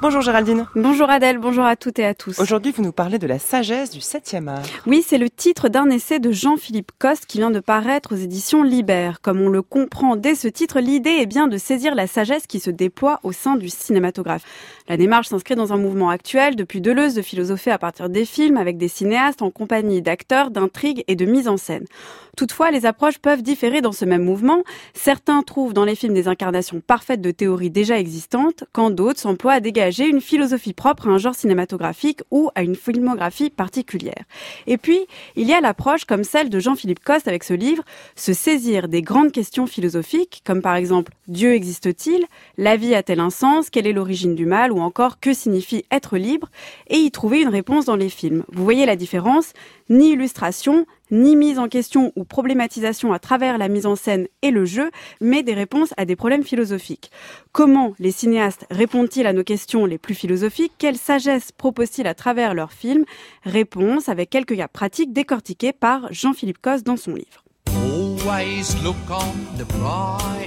Bonjour Géraldine. Bonjour Adèle, bonjour à toutes et à tous. Aujourd'hui, vous nous parlez de la sagesse du 7e art. Oui, c'est le titre d'un essai de Jean-Philippe Coste qui vient de paraître aux éditions Libère. Comme on le comprend dès ce titre, l'idée est bien de saisir la sagesse qui se déploie au sein du cinématographe. La démarche s'inscrit dans un mouvement actuel depuis Deleuze de philosopher à partir des films avec des cinéastes en compagnie d'acteurs, d'intrigues et de mise en scène. Toutefois, les approches peuvent différer dans ce même mouvement. Certains trouvent dans les films des incarnations parfaites de théories déjà existantes, quand d'autres s'emploient à dégager une philosophie propre à un genre cinématographique ou à une filmographie particulière. Et puis, il y a l'approche comme celle de Jean-Philippe Coste avec ce livre, se saisir des grandes questions philosophiques, comme par exemple Dieu existe-t-il? La vie a-t-elle un sens? Quelle est l'origine du mal? Ou encore que signifie être libre? Et y trouver une réponse dans les films. Vous voyez la différence? Ni illustration, ni mise en question ou problématisation à travers la mise en scène et le jeu, mais des réponses à des problèmes philosophiques. Comment les cinéastes répondent-ils à nos questions les plus philosophiques? Quelle sagesse proposent-ils à travers leurs films? Réponse avec quelques cas pratiques décortiqués par Jean-Philippe Cosse dans son livre. Always look on the bright.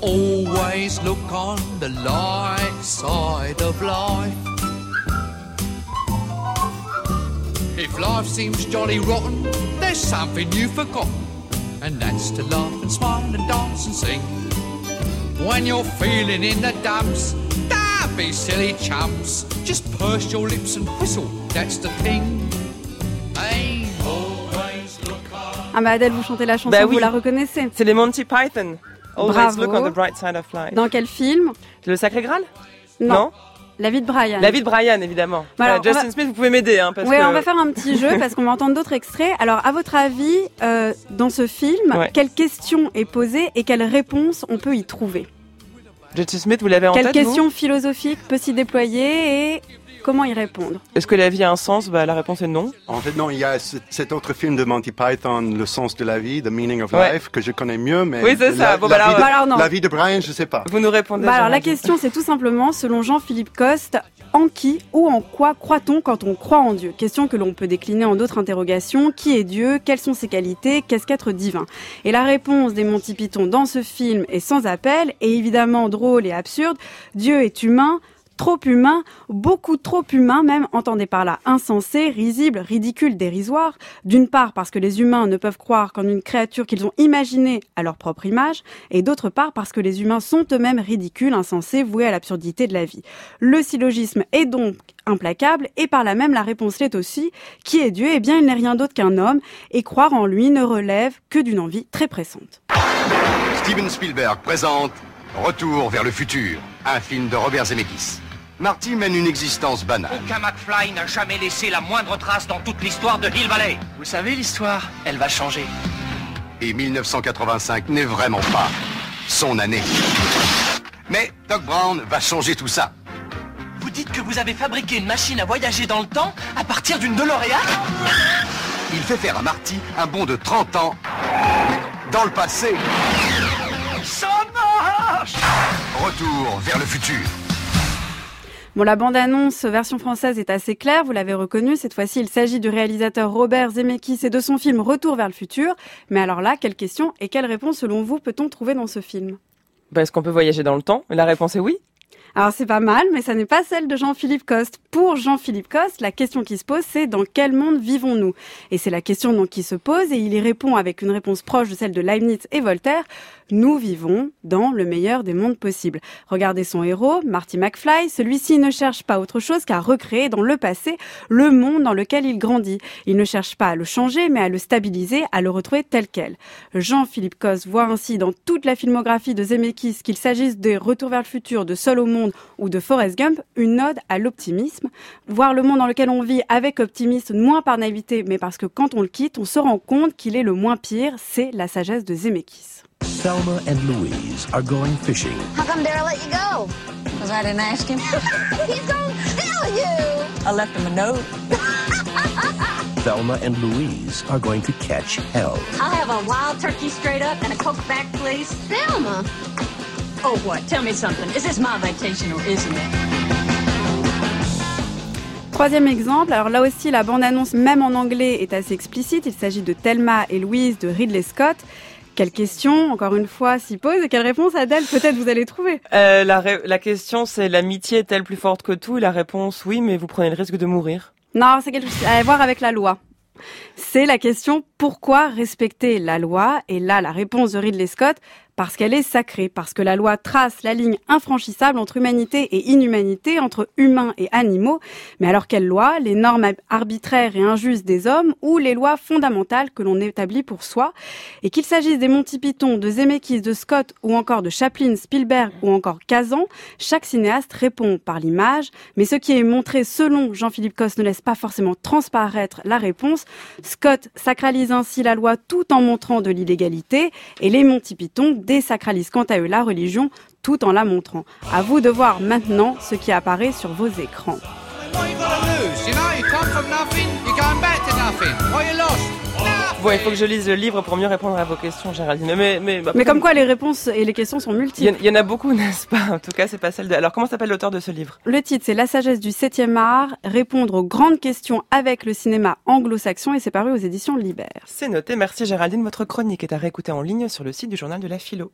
Always look on the light side of life. If life seems jolly rotten, there's something you've forgotten, and that's to laugh and smile and dance and sing. When you're feeling in the dumps, don't be silly chumps. Just purse your lips and whistle, that's the thing. Hey. Ah bah Adèle, vous chantez la chanson, Bah oui. vous la reconnaissez. C'est les Monty Python. Always Bravo. look on the bright side of life. Dans quel film? Le Sacré Graal? Non? La vie de Brian. La vie de Brian, évidemment. Bah alors, Justin va- Smith, vous pouvez m'aider. Hein, Oui, que... on va faire un petit jeu parce qu'on va entendre d'autres extraits. Alors, à votre avis, euh, dans ce film, Ouais. quelle question est posée et quelle réponse on peut y trouver? Justin Smith, vous l'avez en Quelle tête vous question philosophique peut s'y déployer et comment y répondre? Est-ce que la vie a un sens? Bah, La réponse est non. En fait, non, il y a ce- cet autre film de Monty Python, Le sens de la vie, The Meaning of Ouais. Life, que je connais mieux, mais Oui, c'est ça. la, Bon, la bah alors- vie de, Bah alors non. la vie de Brian, je sais pas. Vous nous répondez. Bah alors, la question, c'est tout simplement, selon Jean-Philippe Coste, en qui ou en quoi croit-on quand on croit en Dieu? Question que l'on peut décliner en d'autres interrogations. Qui est Dieu? Quelles sont ses qualités? Qu'est-ce qu'être divin? Et la réponse des Monty Python dans ce film est sans appel et évidemment drôle et absurde. Dieu est humain. Trop humain, beaucoup trop humain même, entendez par là insensé, risible, ridicule, dérisoire. D'une part parce que les humains ne peuvent croire qu'en une créature qu'ils ont imaginée à leur propre image, et d'autre part parce que les humains sont eux-mêmes ridicules, insensés, voués à l'absurdité de la vie. Le syllogisme est donc implacable, et par là même la réponse l'est aussi. Qui est Dieu? Eh bien il n'est rien d'autre qu'un homme, et croire en lui ne relève que d'une envie très pressante. Steven Spielberg présente Retour vers le futur, un film de Robert Zemeckis. Marty mène une existence banale. Aucun McFly n'a jamais laissé la moindre trace dans toute l'histoire de Hill Valley. Vous savez, l'histoire, elle va changer. Et 1985 n'est vraiment pas son année. Mais Doc Brown va changer tout ça. Vous dites que vous avez fabriqué une machine à voyager dans le temps à partir d'une DeLorean? Il fait faire à Marty un bond de 30 ans dans le passé. Ça marche Retour vers le futur. Bon, la bande-annonce version française est assez claire, vous l'avez reconnu. Cette fois-ci, il s'agit du réalisateur Robert Zemeckis et de son film Retour vers le futur. Mais alors là, quelle question et quelle réponse, selon vous, peut-on trouver dans ce film? Bah, Est-ce qu'on peut voyager dans le temps? La réponse est oui. Alors c'est pas mal, mais ça n'est pas celle de Jean-Philippe Coste. Pour Jean-Philippe Coste, la question qui se pose, c'est dans quel monde vivons-nous? Et c'est la question donc qui se pose, et il y répond avec une réponse proche de celle de Leibniz et Voltaire. Nous vivons dans le meilleur des mondes possibles. Regardez son héros, Marty McFly. Celui-ci ne cherche pas autre chose qu'à recréer dans le passé le monde dans lequel il grandit. Il ne cherche pas à le changer, mais à le stabiliser, à le retrouver tel quel. Jean-Philippe Coste voit ainsi dans toute la filmographie de Zemeckis, qu'il s'agisse des Retours vers le futur, de Seul au monde ou de Forrest Gump, une ode à l'optimisme. Voir le monde dans lequel on vit avec optimisme, moins par naïveté, mais parce que quand on le quitte, on se rend compte qu'il est le moins pire, c'est la sagesse de Zemeckis. Thelma and Louise are going fishing. How come Daryl let you go? Because I didn't ask him. He's gonna kill you! I left him a note. Thelma and Louise are going to catch hell. I'll have a wild turkey straight up and a Coke back, please. Thelma! Oh, what? Tell me something. Is this my vacation or isn't it? Troisième exemple, alors là aussi la bande-annonce même en anglais est assez explicite, il s'agit de Thelma et Louise de Ridley Scott. Quelle question, encore une fois, s'y pose et quelle réponse, Adèle, peut-être vous allez trouver? Euh, la, la question c'est l'amitié est-elle plus forte que tout? Et la réponse oui, mais vous prenez le risque de mourir. Non, c'est quelque chose à voir avec la loi. C'est la question pourquoi respecter la loi? Et là, la réponse de Ridley Scott, parce qu'elle est sacrée, parce que la loi trace la ligne infranchissable entre humanité et inhumanité, entre humains et animaux. Mais alors quelle loi? Les normes arbitraires et injustes des hommes ou les lois fondamentales que l'on établit pour soi? Et qu'il s'agisse des Monty Python, de Zemeckis, de Scott ou encore de Chaplin, Spielberg ou encore Kazan, chaque cinéaste répond par l'image, mais ce qui est montré selon Jean-Philippe Coste ne laisse pas forcément transparaître la réponse. Scott sacralise ainsi la loi tout en montrant de l'illégalité et les Monty Python désacralisent quant à eux la religion tout en la montrant. À vous de voir maintenant ce qui apparaît sur vos écrans. Bon, il faut que je lise le livre pour mieux répondre à vos questions, Géraldine. Mais, mais, Mais comme quoi les réponses et les questions sont il y, en- multiples. il y en a beaucoup, n'est-ce pas? En tout cas, c'est pas celle de. Alors, comment s'appelle l'auteur de ce livre? Le titre c'est La sagesse du 7e art, répondre aux grandes questions avec le cinéma anglo-saxon et c'est paru aux éditions Libère. C'est noté. Merci Géraldine. Votre chronique est à réécouter en ligne sur le site du journal de la philo.